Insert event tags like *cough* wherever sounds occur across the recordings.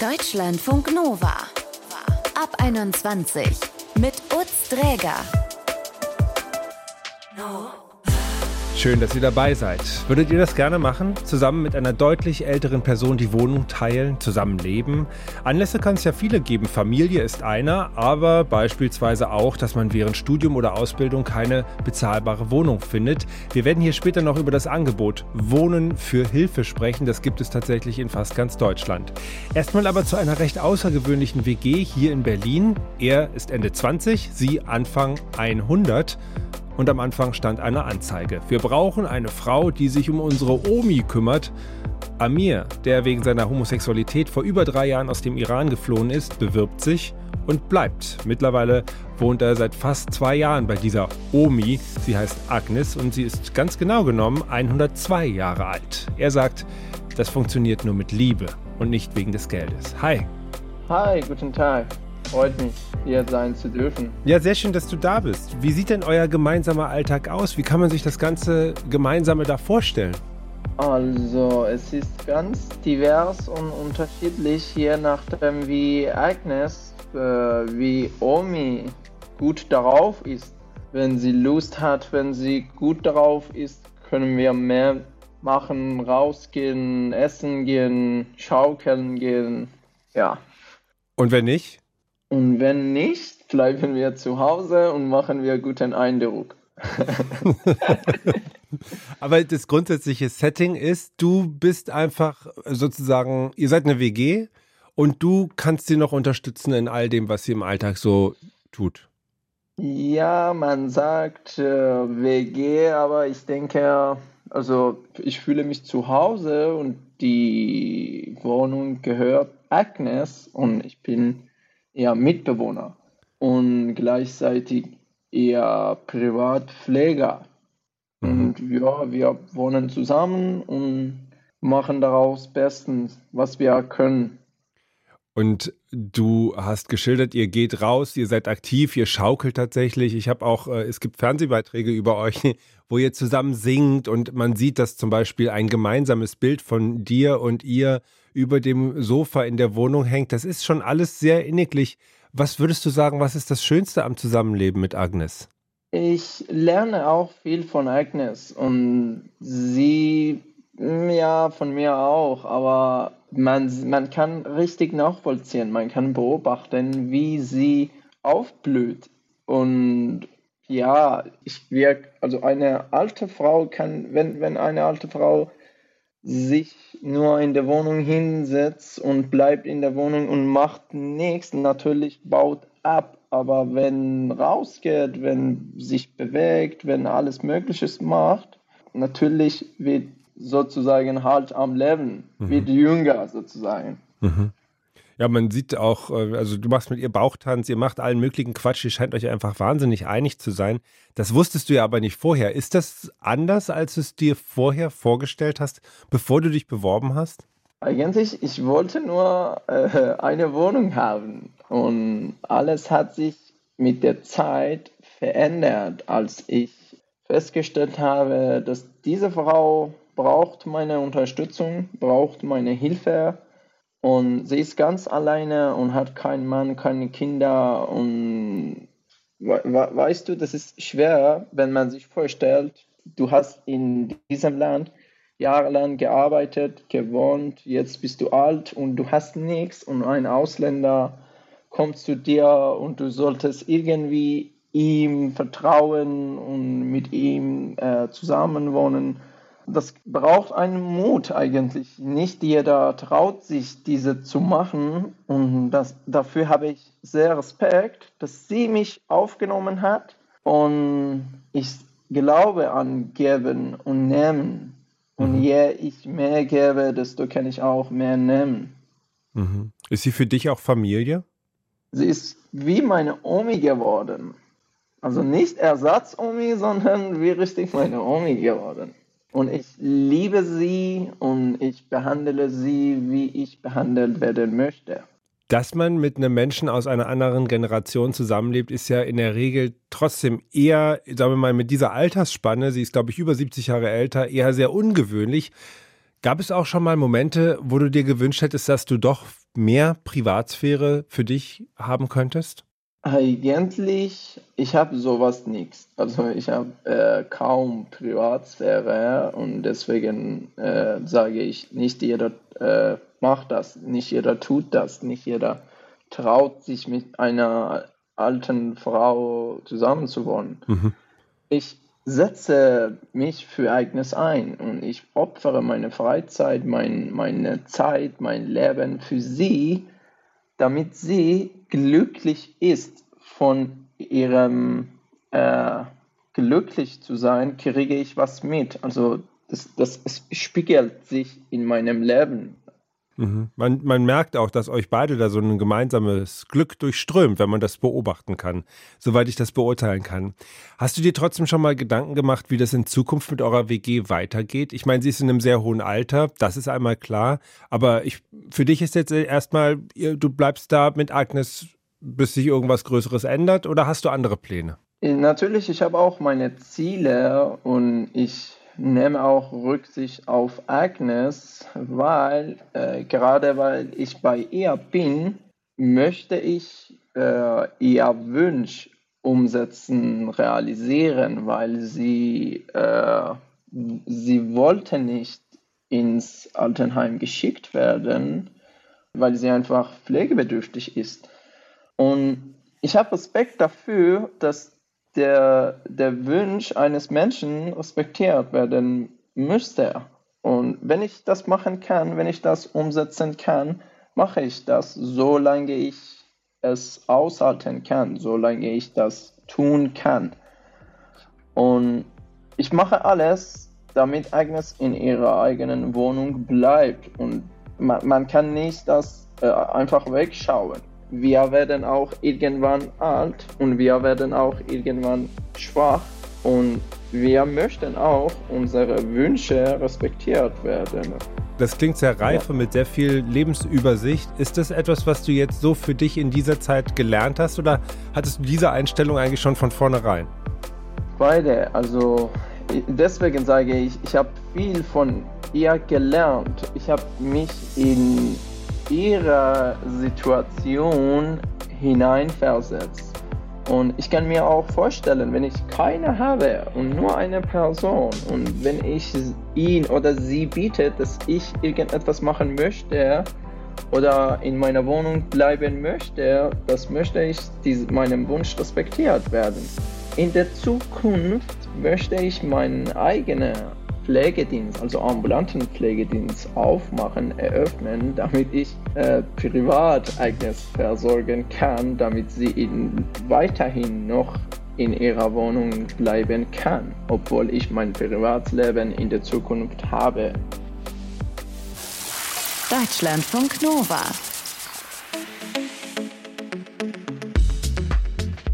Deutschlandfunk Nova. Ab 21 mit Utz Dräger. Schön, dass ihr dabei seid. Würdet ihr das gerne machen? Zusammen mit einer deutlich älteren Person die Wohnung teilen, zusammenleben? Anlässe kann es ja viele geben. Familie ist einer, aber beispielsweise auch, dass man während Studium oder Ausbildung keine bezahlbare Wohnung findet. Wir werden hier später noch über das Angebot Wohnen für Hilfe sprechen. Das gibt es tatsächlich in fast ganz Deutschland. Erstmal aber zu einer recht außergewöhnlichen WG hier in Berlin. Er ist Ende 20, sie Anfang 100 und am Anfang stand eine Anzeige. Wir brauchen eine Frau, die sich um unsere Omi kümmert. Amir, der wegen seiner Homosexualität vor über drei Jahren aus dem Iran geflohen ist, bewirbt sich und bleibt. Mittlerweile wohnt er seit fast zwei Jahren bei dieser Omi. Sie heißt Agnes und sie ist ganz genau genommen 102 Jahre alt. Er sagt, das funktioniert nur mit Liebe und nicht wegen des Geldes. Hi. Hi, guten Tag. Freut mich, hier sein zu dürfen. Ja, sehr schön, dass du da bist. Wie sieht denn euer gemeinsamer Alltag aus? Wie kann man sich das ganze Gemeinsame da vorstellen? Also, es ist ganz divers und unterschiedlich, je nachdem, wie Agnes, äh, wie Omi gut darauf ist. Wenn sie Lust hat, wenn sie gut darauf ist, können wir mehr machen, rausgehen, essen gehen, schaukeln gehen. Ja. Und wenn nicht? Und wenn nicht, bleiben wir zu Hause und machen wir guten Eindruck. *laughs* Aber das grundsätzliche Setting ist, du bist einfach sozusagen, ihr seid eine WG und du kannst sie noch unterstützen in all dem, was sie im Alltag so tut. Ja, man sagt äh, WG, aber ich denke, also ich fühle mich zu Hause und die Wohnung gehört Agnes und ich bin eher Mitbewohner und gleichzeitig eher Privatpfleger. Mhm. Und ja, wir wohnen zusammen und machen daraus bestens, was wir können. Und du hast geschildert, ihr geht raus, ihr seid aktiv, ihr schaukelt tatsächlich. Ich habe auch, äh, es gibt Fernsehbeiträge über euch, *laughs* wo ihr zusammen singt und man sieht, dass zum Beispiel ein gemeinsames Bild von dir und ihr über dem Sofa in der Wohnung hängt. Das ist schon alles sehr inniglich. Was würdest du sagen, was ist das Schönste am Zusammenleben mit Agnes? Ich lerne auch viel von Agnes und sie, ja, von mir auch, aber man, man kann richtig nachvollziehen, man kann beobachten, wie sie aufblüht. Und ja, ich wirke, also eine alte Frau kann, wenn, wenn eine alte Frau sich nur in der Wohnung hinsetzt und bleibt in der Wohnung und macht nichts, natürlich baut ab. Aber wenn rausgeht, wenn sich bewegt, wenn alles Mögliche macht, natürlich wird sozusagen halt am Leben, mhm. wird jünger sozusagen. Mhm. Ja, man sieht auch, äh, also du machst mit ihr Bauchtanz, ihr macht allen möglichen Quatsch, ihr scheint euch einfach wahnsinnig einig zu sein. Das wusstest du ja aber nicht vorher. Ist das anders, als du es dir vorher vorgestellt hast, bevor du dich beworben hast? Eigentlich, ich wollte nur äh, eine Wohnung haben und alles hat sich mit der Zeit verändert, als ich festgestellt habe, dass diese Frau braucht meine Unterstützung, braucht meine Hilfe und sie ist ganz alleine und hat keinen Mann, keine Kinder. Und weißt du, das ist schwer, wenn man sich vorstellt, du hast in diesem Land jahrelang gearbeitet, gewohnt, jetzt bist du alt und du hast nichts und ein Ausländer kommt zu dir und du solltest irgendwie ihm vertrauen und mit ihm äh, zusammenwohnen das braucht einen Mut eigentlich. Nicht jeder traut sich, diese zu machen. Und das, dafür habe ich sehr Respekt, dass sie mich aufgenommen hat. Und ich glaube an Geben und Nehmen. Und mhm. je ich mehr gebe, desto kann ich auch mehr nehmen. Mhm. Ist sie für dich auch Familie? Sie ist wie meine Omi geworden. Also nicht Ersatz-Omi, sondern wie richtig meine Omi geworden. Und ich liebe sie und ich behandle sie, wie ich behandelt werden möchte. Dass man mit einem Menschen aus einer anderen Generation zusammenlebt, ist ja in der Regel trotzdem eher, sagen wir mal, mit dieser Altersspanne, sie ist, glaube ich, über 70 Jahre älter, eher sehr ungewöhnlich. Gab es auch schon mal Momente, wo du dir gewünscht hättest, dass du doch mehr Privatsphäre für dich haben könntest? Eigentlich, ich habe sowas nichts. Also ich habe äh, kaum Privatsphäre und deswegen äh, sage ich, nicht jeder äh, macht das, nicht jeder tut das, nicht jeder traut sich mit einer alten Frau zusammenzuwohnen. Mhm. Ich setze mich für eigenes ein und ich opfere meine Freizeit, mein, meine Zeit, mein Leben für sie, damit sie glücklich ist von ihrem äh, glücklich zu sein, kriege ich was mit. Also das, das spiegelt sich in meinem Leben. Mhm. Man, man merkt auch, dass euch beide da so ein gemeinsames Glück durchströmt, wenn man das beobachten kann, soweit ich das beurteilen kann. Hast du dir trotzdem schon mal Gedanken gemacht, wie das in Zukunft mit eurer WG weitergeht? Ich meine, sie ist in einem sehr hohen Alter, das ist einmal klar, aber ich, für dich ist jetzt erstmal, du bleibst da mit Agnes, bis sich irgendwas Größeres ändert oder hast du andere Pläne? Natürlich, ich habe auch meine Ziele und ich nehme auch Rücksicht auf Agnes, weil äh, gerade weil ich bei ihr bin, möchte ich äh, ihr Wunsch umsetzen, realisieren, weil sie, äh, sie wollte nicht ins Altenheim geschickt werden, weil sie einfach pflegebedürftig ist. Und ich habe Respekt dafür, dass der, der Wunsch eines Menschen respektiert werden müsste. Und wenn ich das machen kann, wenn ich das umsetzen kann, mache ich das, solange ich es aushalten kann, solange ich das tun kann. Und ich mache alles, damit Agnes in ihrer eigenen Wohnung bleibt. Und man, man kann nicht das äh, einfach wegschauen wir werden auch irgendwann alt und wir werden auch irgendwann schwach und wir möchten auch unsere Wünsche respektiert werden. Das klingt sehr reif und mit sehr viel Lebensübersicht. Ist das etwas, was du jetzt so für dich in dieser Zeit gelernt hast oder hattest du diese Einstellung eigentlich schon von vornherein? Beide. Also deswegen sage ich, ich habe viel von ihr gelernt. Ich habe mich in ihre Situation hineinversetzt. Und ich kann mir auch vorstellen, wenn ich keine habe und nur eine Person und wenn ich ihn oder sie bietet, dass ich irgendetwas machen möchte oder in meiner Wohnung bleiben möchte, das möchte ich meinem Wunsch respektiert werden. In der Zukunft möchte ich meinen eigenen Pflegedienst, also ambulanten Pflegedienst aufmachen, eröffnen, damit ich äh, privat Agnes versorgen kann, damit sie in, weiterhin noch in ihrer Wohnung bleiben kann, obwohl ich mein Privatleben in der Zukunft habe. Deutschlandfunk Nova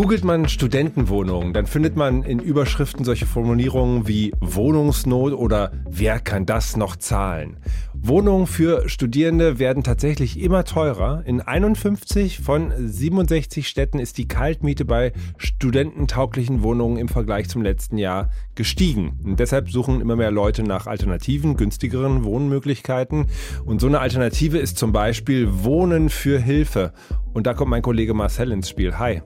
Googelt man Studentenwohnungen, dann findet man in Überschriften solche Formulierungen wie Wohnungsnot oder wer kann das noch zahlen? Wohnungen für Studierende werden tatsächlich immer teurer. In 51 von 67 Städten ist die Kaltmiete bei studententauglichen Wohnungen im Vergleich zum letzten Jahr gestiegen. Und deshalb suchen immer mehr Leute nach alternativen, günstigeren Wohnmöglichkeiten. Und so eine Alternative ist zum Beispiel Wohnen für Hilfe. Und da kommt mein Kollege Marcel ins Spiel. Hi.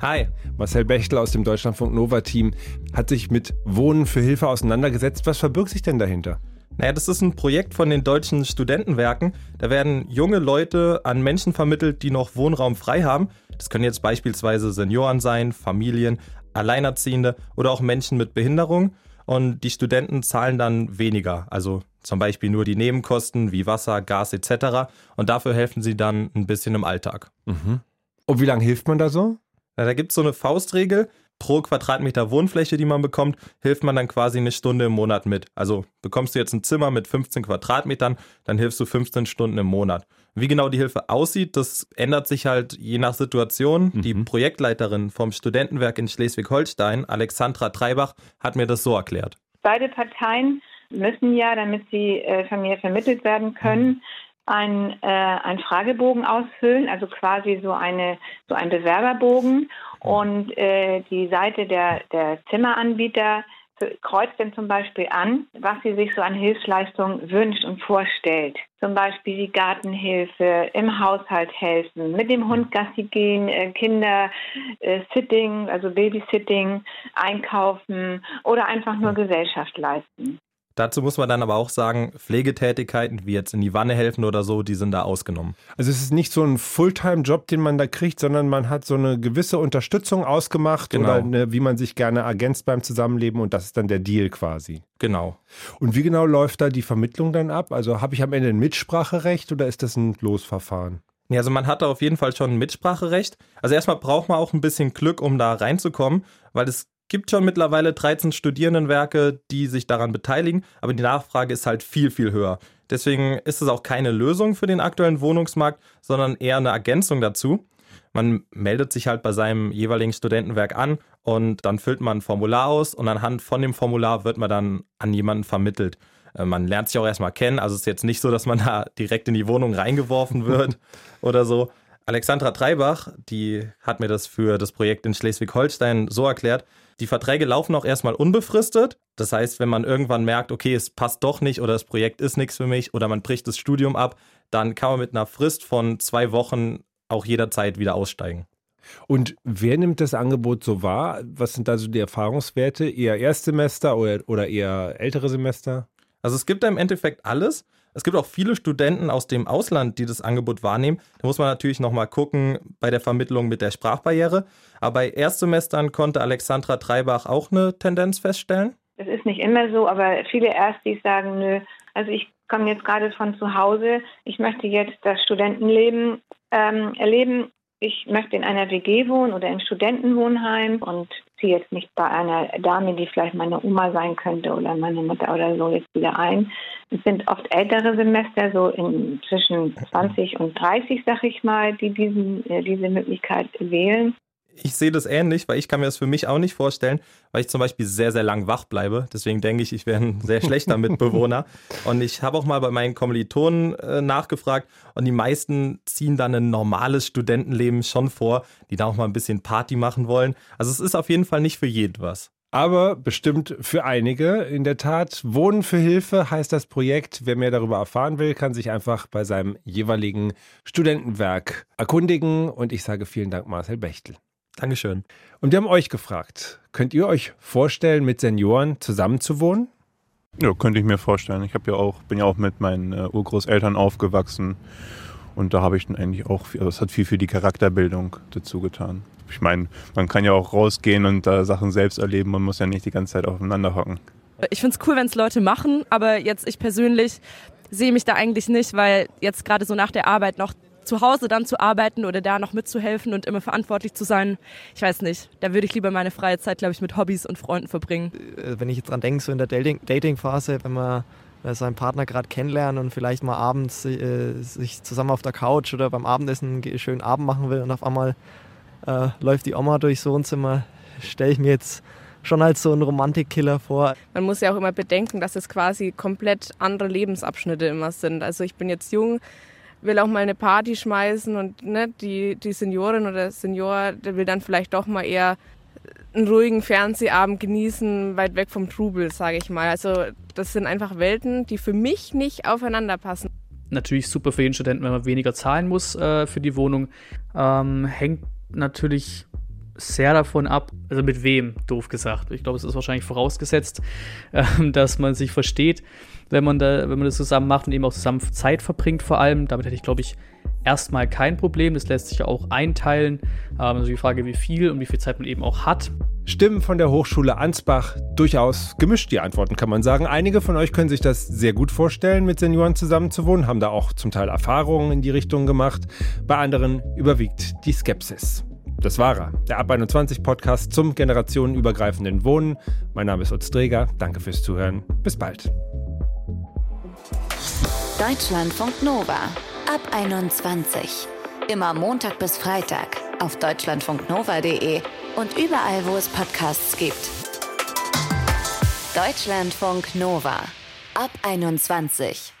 Hi. Marcel Bechtel aus dem Deutschlandfunk Nova Team hat sich mit Wohnen für Hilfe auseinandergesetzt. Was verbirgt sich denn dahinter? Naja, das ist ein Projekt von den deutschen Studentenwerken. Da werden junge Leute an Menschen vermittelt, die noch Wohnraum frei haben. Das können jetzt beispielsweise Senioren sein, Familien, Alleinerziehende oder auch Menschen mit Behinderung. Und die Studenten zahlen dann weniger, also zum Beispiel nur die Nebenkosten wie Wasser, Gas etc. Und dafür helfen sie dann ein bisschen im Alltag. Mhm. Und wie lange hilft man da so? Ja, da gibt es so eine Faustregel. Pro Quadratmeter Wohnfläche, die man bekommt, hilft man dann quasi eine Stunde im Monat mit. Also bekommst du jetzt ein Zimmer mit 15 Quadratmetern, dann hilfst du 15 Stunden im Monat. Wie genau die Hilfe aussieht, das ändert sich halt je nach Situation. Mhm. Die Projektleiterin vom Studentenwerk in Schleswig-Holstein, Alexandra Treibach, hat mir das so erklärt. Beide Parteien müssen ja, damit sie äh, von mir vermittelt werden können, ein, äh, ein Fragebogen ausfüllen, also quasi so eine so ein Bewerberbogen. Und äh, die Seite der, der Zimmeranbieter kreuzt dann zum Beispiel an, was sie sich so an Hilfsleistungen wünscht und vorstellt. Zum Beispiel die Gartenhilfe, im Haushalt helfen, mit dem Hund Gassi gehen, äh, Kinder äh, Sitting, also Babysitting, einkaufen oder einfach nur Gesellschaft leisten. Dazu muss man dann aber auch sagen, Pflegetätigkeiten wie jetzt in die Wanne helfen oder so, die sind da ausgenommen. Also es ist nicht so ein Fulltime-Job, den man da kriegt, sondern man hat so eine gewisse Unterstützung ausgemacht genau. oder eine, wie man sich gerne ergänzt beim Zusammenleben und das ist dann der Deal quasi. Genau. Und wie genau läuft da die Vermittlung dann ab? Also habe ich am Ende ein Mitspracherecht oder ist das ein Losverfahren? Ja, also man hat da auf jeden Fall schon ein Mitspracherecht. Also erstmal braucht man auch ein bisschen Glück, um da reinzukommen, weil es gibt schon mittlerweile 13 Studierendenwerke, die sich daran beteiligen, aber die Nachfrage ist halt viel, viel höher. Deswegen ist es auch keine Lösung für den aktuellen Wohnungsmarkt, sondern eher eine Ergänzung dazu. Man meldet sich halt bei seinem jeweiligen Studentenwerk an und dann füllt man ein Formular aus und anhand von dem Formular wird man dann an jemanden vermittelt. Äh, man lernt sich auch erstmal kennen, also es ist jetzt nicht so, dass man *laughs* da direkt in die Wohnung reingeworfen wird *laughs* oder so. Alexandra Treibach, die hat mir das für das Projekt in Schleswig-Holstein so erklärt, die Verträge laufen auch erstmal unbefristet. Das heißt, wenn man irgendwann merkt, okay, es passt doch nicht oder das Projekt ist nichts für mich oder man bricht das Studium ab, dann kann man mit einer Frist von zwei Wochen auch jederzeit wieder aussteigen. Und wer nimmt das Angebot so wahr? Was sind da so die Erfahrungswerte? Eher Erstsemester oder, oder eher ältere Semester? Also es gibt da im Endeffekt alles. Es gibt auch viele Studenten aus dem Ausland, die das Angebot wahrnehmen. Da muss man natürlich nochmal gucken bei der Vermittlung mit der Sprachbarriere. Aber bei Erstsemestern konnte Alexandra Treibach auch eine Tendenz feststellen. Das ist nicht immer so, aber viele Erstis sagen, nö, also ich komme jetzt gerade von zu Hause, ich möchte jetzt das Studentenleben ähm, erleben ich möchte in einer WG wohnen oder im Studentenwohnheim und ziehe jetzt nicht bei einer Dame, die vielleicht meine Oma sein könnte oder meine Mutter oder so, jetzt wieder ein. Es sind oft ältere Semester, so in zwischen 20 und 30, sag ich mal, die diesen, äh, diese Möglichkeit wählen ich sehe das ähnlich, weil ich kann mir das für mich auch nicht vorstellen, weil ich zum Beispiel sehr, sehr lang wach bleibe. Deswegen denke ich, ich wäre ein sehr schlechter *laughs* Mitbewohner. Und ich habe auch mal bei meinen Kommilitonen äh, nachgefragt und die meisten ziehen dann ein normales Studentenleben schon vor, die da auch mal ein bisschen Party machen wollen. Also es ist auf jeden Fall nicht für jeden was. Aber bestimmt für einige. In der Tat, Wohnen für Hilfe heißt das Projekt. Wer mehr darüber erfahren will, kann sich einfach bei seinem jeweiligen Studentenwerk erkundigen. Und ich sage vielen Dank, Marcel Bechtel. Dankeschön. Und wir haben euch gefragt, könnt ihr euch vorstellen, mit Senioren zusammenzuwohnen? Ja, könnte ich mir vorstellen. Ich ja auch, bin ja auch mit meinen äh, Urgroßeltern aufgewachsen und da habe ich dann eigentlich auch, also es hat viel für die Charakterbildung dazu getan. Ich meine, man kann ja auch rausgehen und da Sachen selbst erleben, man muss ja nicht die ganze Zeit aufeinander hocken. Ich finde es cool, wenn es Leute machen, aber jetzt ich persönlich sehe mich da eigentlich nicht, weil jetzt gerade so nach der Arbeit noch zu Hause dann zu arbeiten oder da noch mitzuhelfen und immer verantwortlich zu sein, ich weiß nicht. Da würde ich lieber meine freie Zeit, glaube ich, mit Hobbys und Freunden verbringen. Äh, wenn ich jetzt dran denke, so in der Dating-Phase, wenn man seinen Partner gerade kennenlernen und vielleicht mal abends äh, sich zusammen auf der Couch oder beim Abendessen einen schönen Abend machen will und auf einmal äh, läuft die Oma durchs Wohnzimmer, stelle ich mir jetzt schon als so ein Romantikkiller vor. Man muss ja auch immer bedenken, dass es quasi komplett andere Lebensabschnitte immer sind. Also ich bin jetzt jung, will auch mal eine Party schmeißen und ne, die, die Seniorin oder Senior, der will dann vielleicht doch mal eher einen ruhigen Fernsehabend genießen, weit weg vom Trubel, sage ich mal. Also das sind einfach Welten, die für mich nicht aufeinander passen. Natürlich super für jeden Studenten, wenn man weniger zahlen muss äh, für die Wohnung. Ähm, hängt natürlich sehr davon ab, also mit wem, doof gesagt. Ich glaube, es ist wahrscheinlich vorausgesetzt, äh, dass man sich versteht wenn man, da, wenn man das zusammen macht und eben auch zusammen Zeit verbringt vor allem. Damit hätte ich, glaube ich, erstmal kein Problem. Das lässt sich ja auch einteilen. Ähm, also die Frage, wie viel und wie viel Zeit man eben auch hat. Stimmen von der Hochschule Ansbach durchaus gemischt, die Antworten kann man sagen. Einige von euch können sich das sehr gut vorstellen, mit Senioren zusammenzuwohnen, haben da auch zum Teil Erfahrungen in die Richtung gemacht. Bei anderen überwiegt die Skepsis. Das war er, der Ab 21 Podcast zum generationenübergreifenden Wohnen. Mein Name ist Utz Dreger. Danke fürs Zuhören. Bis bald. Deutschlandfunk Nova ab 21. Immer Montag bis Freitag auf deutschlandfunknova.de und überall, wo es Podcasts gibt. Deutschlandfunk Nova ab 21.